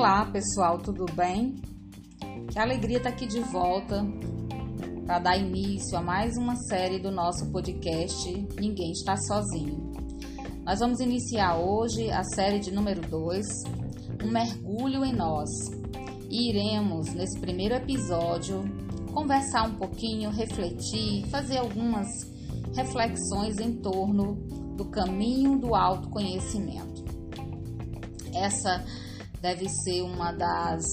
Olá pessoal, tudo bem? Que alegria estar aqui de volta para dar início a mais uma série do nosso podcast Ninguém Está Sozinho. Nós vamos iniciar hoje a série de número 2, Um Mergulho em Nós. E iremos, nesse primeiro episódio, conversar um pouquinho, refletir, fazer algumas reflexões em torno do caminho do autoconhecimento. Essa deve ser uma das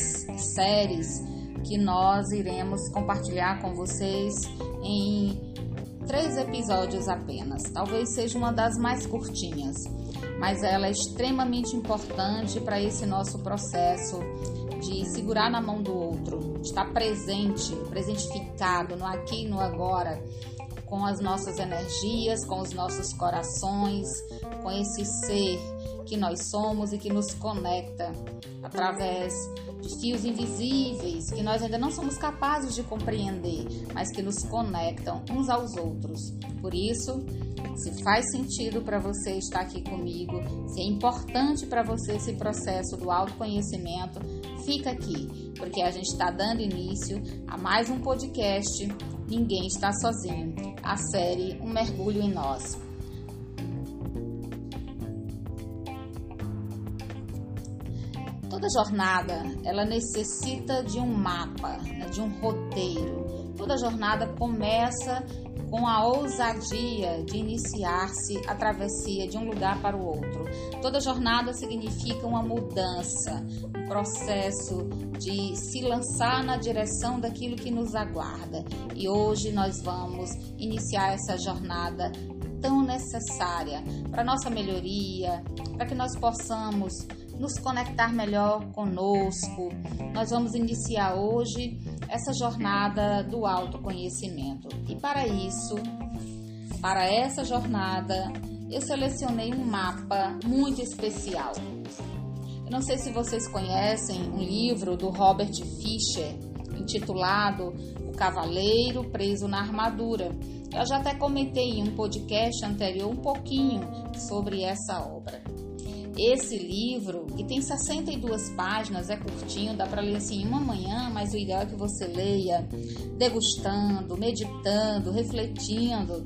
séries que nós iremos compartilhar com vocês em três episódios apenas. Talvez seja uma das mais curtinhas, mas ela é extremamente importante para esse nosso processo de segurar na mão do outro, estar presente, presentificado no aqui e no agora, com as nossas energias, com os nossos corações, com esse ser que nós somos e que nos conecta através de fios invisíveis que nós ainda não somos capazes de compreender, mas que nos conectam uns aos outros. Por isso, se faz sentido para você estar aqui comigo, se é importante para você esse processo do autoconhecimento, fica aqui, porque a gente está dando início a mais um podcast Ninguém Está Sozinho, a série Um Mergulho em Nós. Toda jornada ela necessita de um mapa, né, de um roteiro. Toda jornada começa com a ousadia de iniciar-se a travessia de um lugar para o outro. Toda jornada significa uma mudança, um processo de se lançar na direção daquilo que nos aguarda. E hoje nós vamos iniciar essa jornada tão necessária para nossa melhoria, para que nós possamos nos conectar melhor conosco. Nós vamos iniciar hoje essa jornada do autoconhecimento. E para isso, para essa jornada, eu selecionei um mapa muito especial. Eu não sei se vocês conhecem um livro do Robert Fisher intitulado O Cavaleiro Preso na Armadura. Eu já até comentei em um podcast anterior um pouquinho sobre essa obra. Esse livro, que tem 62 páginas, é curtinho, dá para ler assim em uma manhã, mas o ideal é que você leia degustando, meditando, refletindo.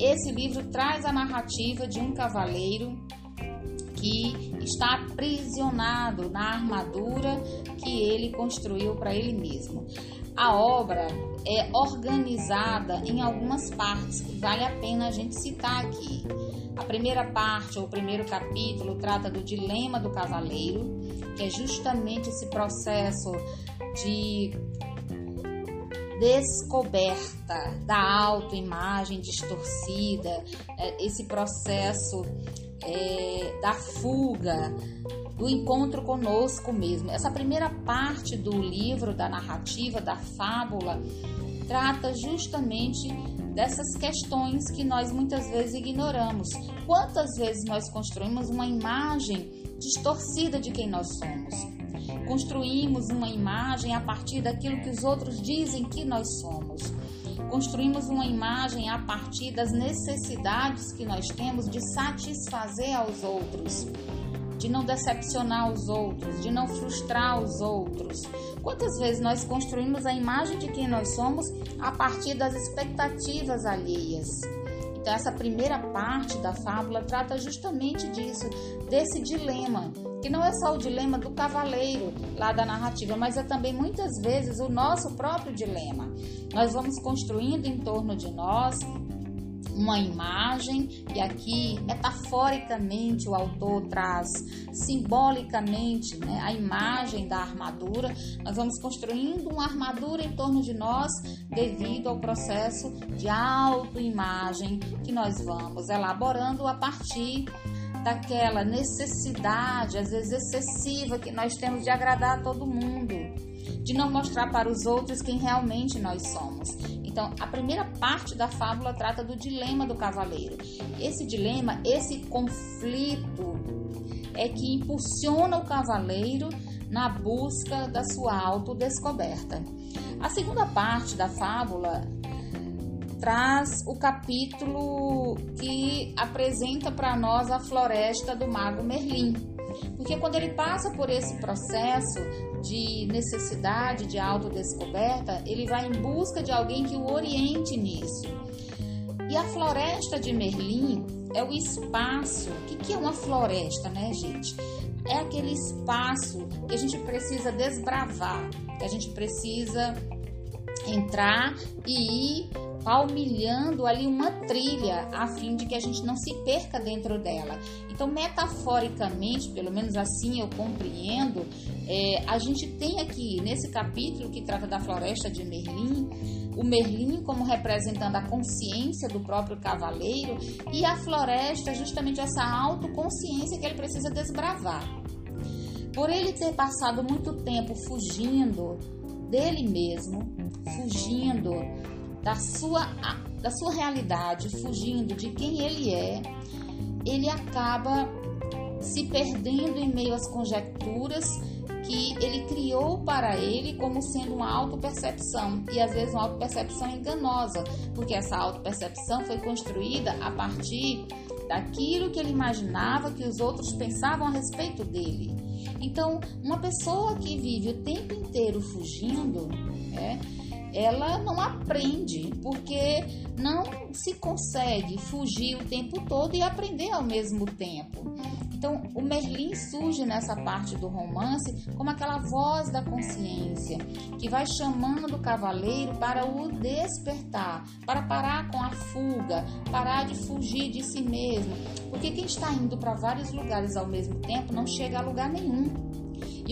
Esse livro traz a narrativa de um cavaleiro que está aprisionado na armadura que ele construiu para ele mesmo. A obra é organizada em algumas partes que vale a pena a gente citar aqui. A primeira parte, ou o primeiro capítulo, trata do dilema do cavaleiro, que é justamente esse processo de descoberta da autoimagem distorcida, é, esse processo é, da fuga, do encontro conosco mesmo. Essa primeira parte do livro, da narrativa, da fábula, trata justamente dessas questões que nós muitas vezes ignoramos. Quantas vezes nós construímos uma imagem distorcida de quem nós somos? Construímos uma imagem a partir daquilo que os outros dizem que nós somos. Construímos uma imagem a partir das necessidades que nós temos de satisfazer aos outros de não decepcionar os outros, de não frustrar os outros. Quantas vezes nós construímos a imagem de quem nós somos a partir das expectativas alheias? Então, essa primeira parte da fábula trata justamente disso, desse dilema, que não é só o dilema do cavaleiro lá da narrativa, mas é também muitas vezes o nosso próprio dilema. Nós vamos construindo em torno de nós uma imagem, e aqui metaforicamente o autor traz simbolicamente né, a imagem da armadura. Nós vamos construindo uma armadura em torno de nós devido ao processo de autoimagem que nós vamos elaborando a partir daquela necessidade, às vezes excessiva, que nós temos de agradar a todo mundo, de não mostrar para os outros quem realmente nós somos. Então, a primeira parte da fábula trata do dilema do cavaleiro. Esse dilema, esse conflito é que impulsiona o cavaleiro na busca da sua autodescoberta. A segunda parte da fábula traz o capítulo que apresenta para nós a floresta do mago Merlin. Porque quando ele passa por esse processo de necessidade de autodescoberta, ele vai em busca de alguém que o oriente nisso. E a floresta de Merlin é o espaço. O que é uma floresta, né, gente? É aquele espaço que a gente precisa desbravar, que a gente precisa entrar e ir palmilhando ali uma trilha a fim de que a gente não se perca dentro dela. Então, metaforicamente, pelo menos assim eu compreendo, é, a gente tem aqui nesse capítulo que trata da floresta de Merlin, o Merlin como representando a consciência do próprio cavaleiro e a floresta justamente essa autoconsciência que ele precisa desbravar. Por ele ter passado muito tempo fugindo dele mesmo, fugindo da sua, da sua realidade, fugindo de quem ele é, ele acaba se perdendo em meio às conjecturas que ele criou para ele como sendo uma autopercepção e às vezes uma autopercepção enganosa, porque essa autopercepção foi construída a partir daquilo que ele imaginava que os outros pensavam a respeito dele. Então, uma pessoa que vive o tempo inteiro fugindo, é, ela não aprende, porque não se consegue fugir o tempo todo e aprender ao mesmo tempo. Então, o Merlin surge nessa parte do romance como aquela voz da consciência que vai chamando o cavaleiro para o despertar, para parar com a fuga, parar de fugir de si mesmo. Porque quem está indo para vários lugares ao mesmo tempo não chega a lugar nenhum.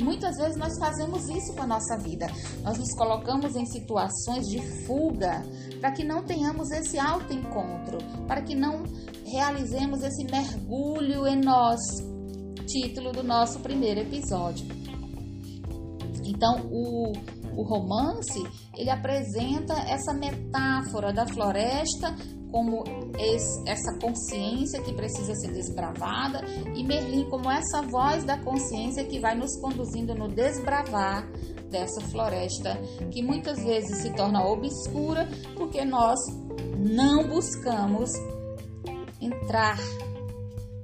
E muitas vezes nós fazemos isso com a nossa vida. Nós nos colocamos em situações de fuga para que não tenhamos esse autoencontro, para que não realizemos esse mergulho em nós. Título do nosso primeiro episódio. Então, o, o romance ele apresenta essa metáfora da floresta como esse, essa consciência que precisa ser desbravada e Merlin como essa voz da consciência que vai nos conduzindo no desbravar dessa floresta que muitas vezes se torna obscura porque nós não buscamos entrar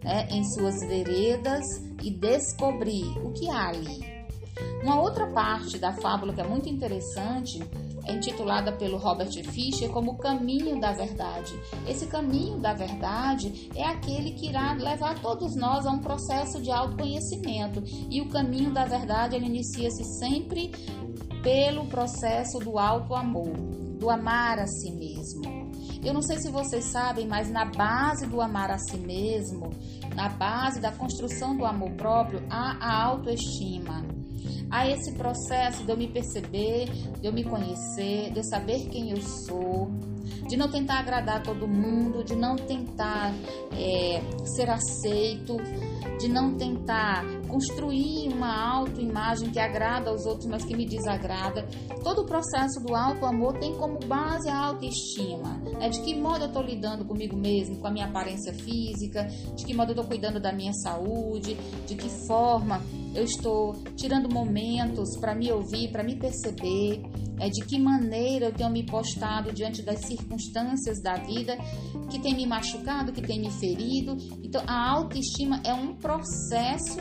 né, em suas veredas e descobrir o que há ali. Uma outra parte da fábula que é muito interessante intitulada pelo Robert Fisher como caminho da verdade. Esse caminho da verdade é aquele que irá levar todos nós a um processo de autoconhecimento. E o caminho da verdade ele inicia-se sempre pelo processo do alto amor, do amar a si mesmo. Eu não sei se vocês sabem, mas na base do amar a si mesmo, na base da construção do amor próprio, há a autoestima a esse processo de eu me perceber, de eu me conhecer, de eu saber quem eu sou, de não tentar agradar todo mundo, de não tentar é, ser aceito, de não tentar construir uma autoimagem que agrada aos outros, mas que me desagrada. Todo o processo do auto-amor tem como base a autoestima. Né? De que modo eu estou lidando comigo mesmo, com a minha aparência física, de que modo eu estou cuidando da minha saúde, de que forma eu estou tirando momentos para me ouvir, para me perceber, é, de que maneira eu tenho me postado diante das circunstâncias da vida que tem me machucado, que tem me ferido. Então, a autoestima é um processo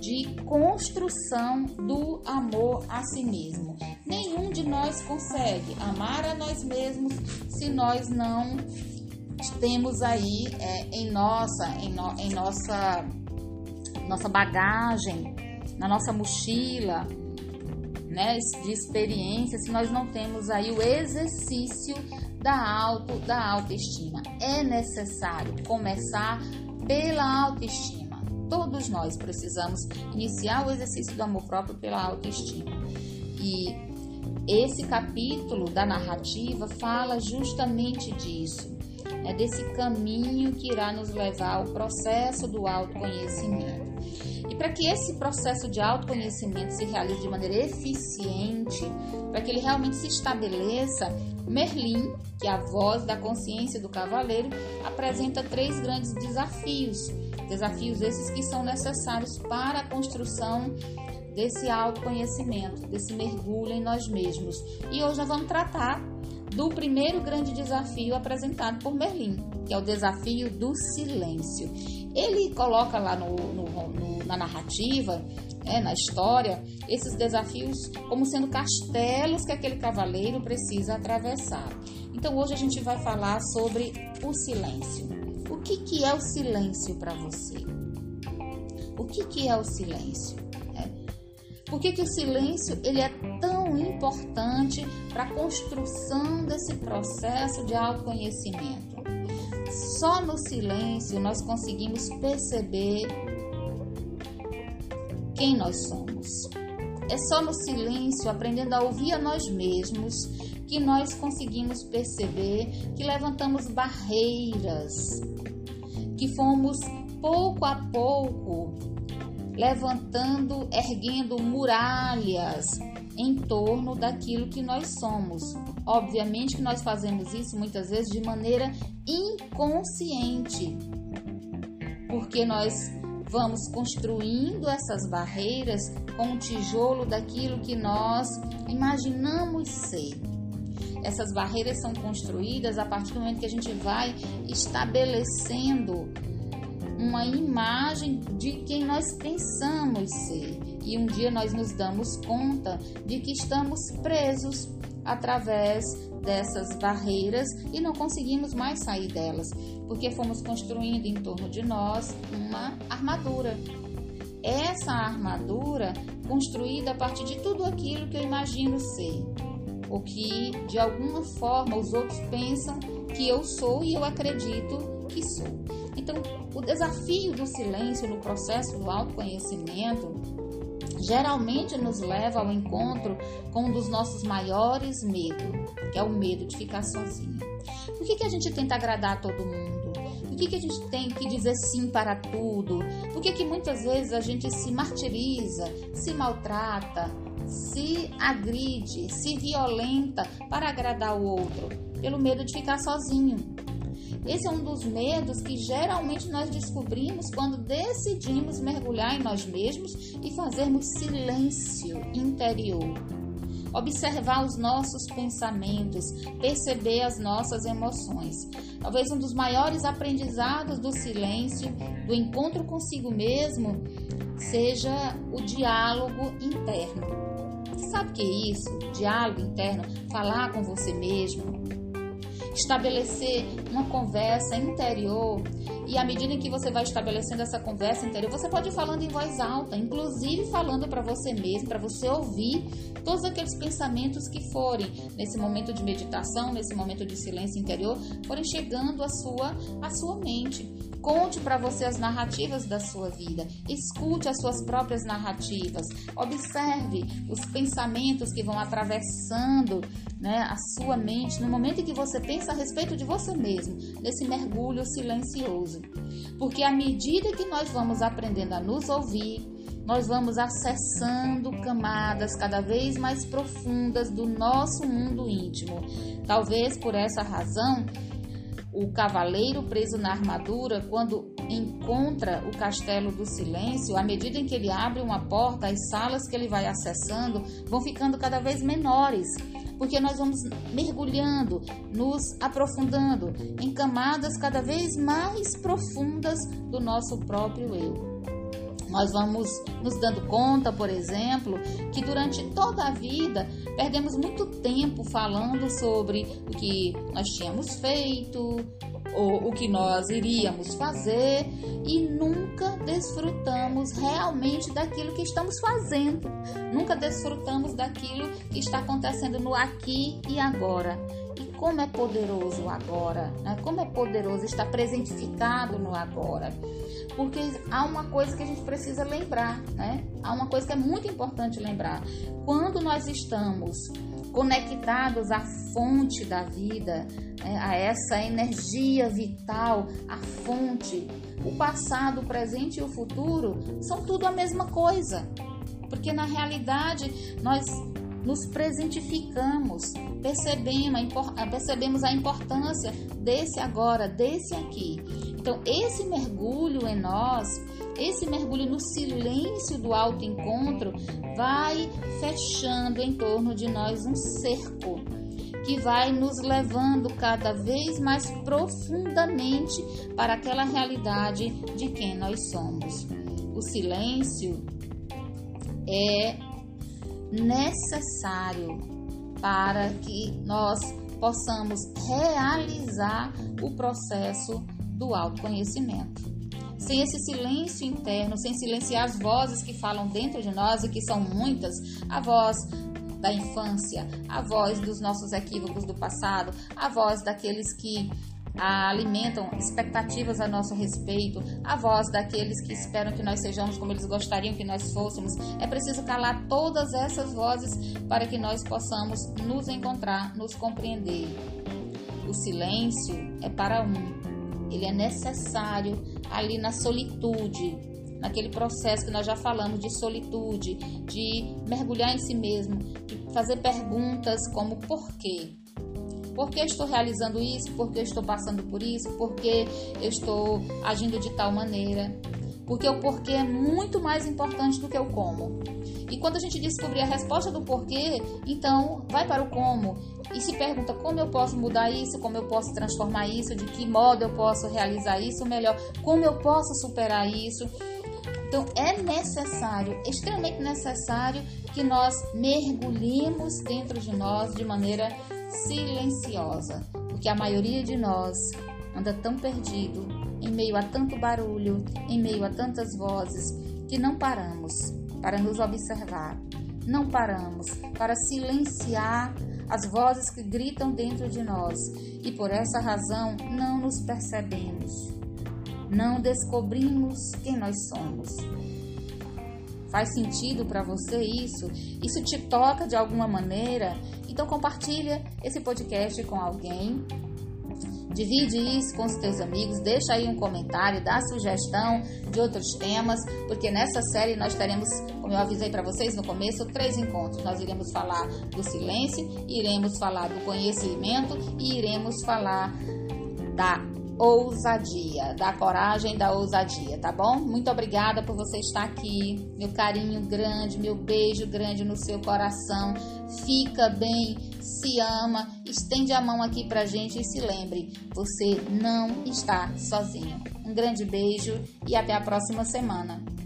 de construção do amor a si mesmo. Nenhum de nós consegue amar a nós mesmos se nós não temos aí é, em nossa, em, no, em nossa, nossa bagagem, na nossa mochila, né, de experiência, se nós não temos aí o exercício da auto, da autoestima. É necessário começar pela autoestima. Todos nós precisamos iniciar o exercício do amor próprio pela autoestima. E esse capítulo da narrativa fala justamente disso, é desse caminho que irá nos levar ao processo do autoconhecimento. E para que esse processo de autoconhecimento se realize de maneira eficiente, para que ele realmente se estabeleça, Merlin, que é a voz da consciência do cavaleiro, apresenta três grandes desafios Desafios esses que são necessários para a construção desse autoconhecimento, desse mergulho em nós mesmos. E hoje nós vamos tratar do primeiro grande desafio apresentado por Merlin, que é o desafio do silêncio. Ele coloca lá no, no, no, na narrativa, é, na história, esses desafios como sendo castelos que aquele cavaleiro precisa atravessar. Então hoje a gente vai falar sobre o silêncio. O que, que é o silêncio para você? O que, que é o silêncio? Por que, que o silêncio ele é tão importante para a construção desse processo de autoconhecimento? Só no silêncio nós conseguimos perceber quem nós somos. É só no silêncio, aprendendo a ouvir a nós mesmos, que nós conseguimos perceber que levantamos barreiras, que fomos pouco a pouco levantando, erguendo muralhas em torno daquilo que nós somos. Obviamente que nós fazemos isso muitas vezes de maneira inconsciente, porque nós vamos construindo essas barreiras com o tijolo daquilo que nós imaginamos ser. Essas barreiras são construídas a partir do momento que a gente vai estabelecendo uma imagem de quem nós pensamos ser. E um dia nós nos damos conta de que estamos presos através dessas barreiras e não conseguimos mais sair delas, porque fomos construindo em torno de nós uma armadura. Essa armadura construída a partir de tudo aquilo que eu imagino ser, o que de alguma forma os outros pensam que eu sou e eu acredito que sou. Então, o desafio do silêncio no processo do autoconhecimento geralmente nos leva ao encontro com um dos nossos maiores medos, que é o medo de ficar sozinho. Por que, que a gente tenta agradar a todo mundo? Por que, que a gente tem que dizer sim para tudo? Por que, que muitas vezes a gente se martiriza, se maltrata, se agride, se violenta para agradar o outro? Pelo medo de ficar sozinho. Esse é um dos medos que geralmente nós descobrimos quando decidimos mergulhar em nós mesmos e fazermos silêncio interior. Observar os nossos pensamentos, perceber as nossas emoções. Talvez um dos maiores aprendizados do silêncio, do encontro consigo mesmo, seja o diálogo interno. Sabe o que é isso? Diálogo interno, falar com você mesmo, estabelecer uma conversa interior. E à medida que você vai estabelecendo essa conversa interior, você pode ir falando em voz alta, inclusive falando para você mesmo, para você ouvir todos aqueles pensamentos que forem nesse momento de meditação, nesse momento de silêncio interior, forem chegando à sua, à sua mente. Conte para você as narrativas da sua vida. Escute as suas próprias narrativas. Observe os pensamentos que vão atravessando né, a sua mente no momento em que você pensa a respeito de você mesmo, nesse mergulho silencioso. Porque à medida que nós vamos aprendendo a nos ouvir, nós vamos acessando camadas cada vez mais profundas do nosso mundo íntimo. Talvez por essa razão o cavaleiro preso na armadura, quando encontra o castelo do silêncio, à medida em que ele abre uma porta, as salas que ele vai acessando vão ficando cada vez menores, porque nós vamos mergulhando, nos aprofundando em camadas cada vez mais profundas do nosso próprio eu. Nós vamos nos dando conta, por exemplo, que durante toda a vida perdemos muito tempo falando sobre o que nós tínhamos feito, ou o que nós iríamos fazer e nunca desfrutamos realmente daquilo que estamos fazendo. Nunca desfrutamos daquilo que está acontecendo no aqui e agora. E como é poderoso agora, né? como é poderoso estar presentificado no agora. Porque há uma coisa que a gente precisa lembrar, né? Há uma coisa que é muito importante lembrar. Quando nós estamos conectados à fonte da vida, né? a essa energia vital, a fonte, o passado, o presente e o futuro são tudo a mesma coisa. Porque na realidade nós nos presentificamos, percebemos a importância desse agora, desse aqui. Então, esse mergulho em nós, esse mergulho no silêncio do autoencontro, vai fechando em torno de nós um cerco que vai nos levando cada vez mais profundamente para aquela realidade de quem nós somos. O silêncio é necessário para que nós possamos realizar o processo do autoconhecimento. Sem esse silêncio interno, sem silenciar as vozes que falam dentro de nós e que são muitas, a voz da infância, a voz dos nossos equívocos do passado, a voz daqueles que alimentam expectativas a nosso respeito, a voz daqueles que esperam que nós sejamos como eles gostariam que nós fôssemos. É preciso calar todas essas vozes para que nós possamos nos encontrar, nos compreender. O silêncio é para um, ele é necessário ali na solitude, naquele processo que nós já falamos de solitude, de mergulhar em si mesmo, de fazer perguntas como por quê? Por que estou realizando isso? Por que estou passando por isso? Por que eu estou agindo de tal maneira? Porque o porquê é muito mais importante do que o como. E quando a gente descobrir a resposta do porquê, então vai para o como. E se pergunta como eu posso mudar isso, como eu posso transformar isso, de que modo eu posso realizar isso melhor, como eu posso superar isso. Então é necessário, extremamente necessário, que nós mergulhemos dentro de nós de maneira silenciosa, porque a maioria de nós anda tão perdido, em meio a tanto barulho, em meio a tantas vozes, que não paramos para nos observar, não paramos para silenciar as vozes que gritam dentro de nós e por essa razão não nos percebemos, não descobrimos quem nós somos. Faz sentido para você isso? Isso te toca de alguma maneira? Então compartilha esse podcast com alguém. Divide isso com os teus amigos, deixa aí um comentário, dá sugestão de outros temas, porque nessa série nós teremos, como eu avisei para vocês no começo, três encontros. Nós iremos falar do silêncio, iremos falar do conhecimento e iremos falar da ousadia, da coragem da ousadia, tá bom? Muito obrigada por você estar aqui. Meu carinho grande, meu beijo grande no seu coração. Fica bem, se ama, estende a mão aqui pra gente e se lembre, você não está sozinho. Um grande beijo e até a próxima semana.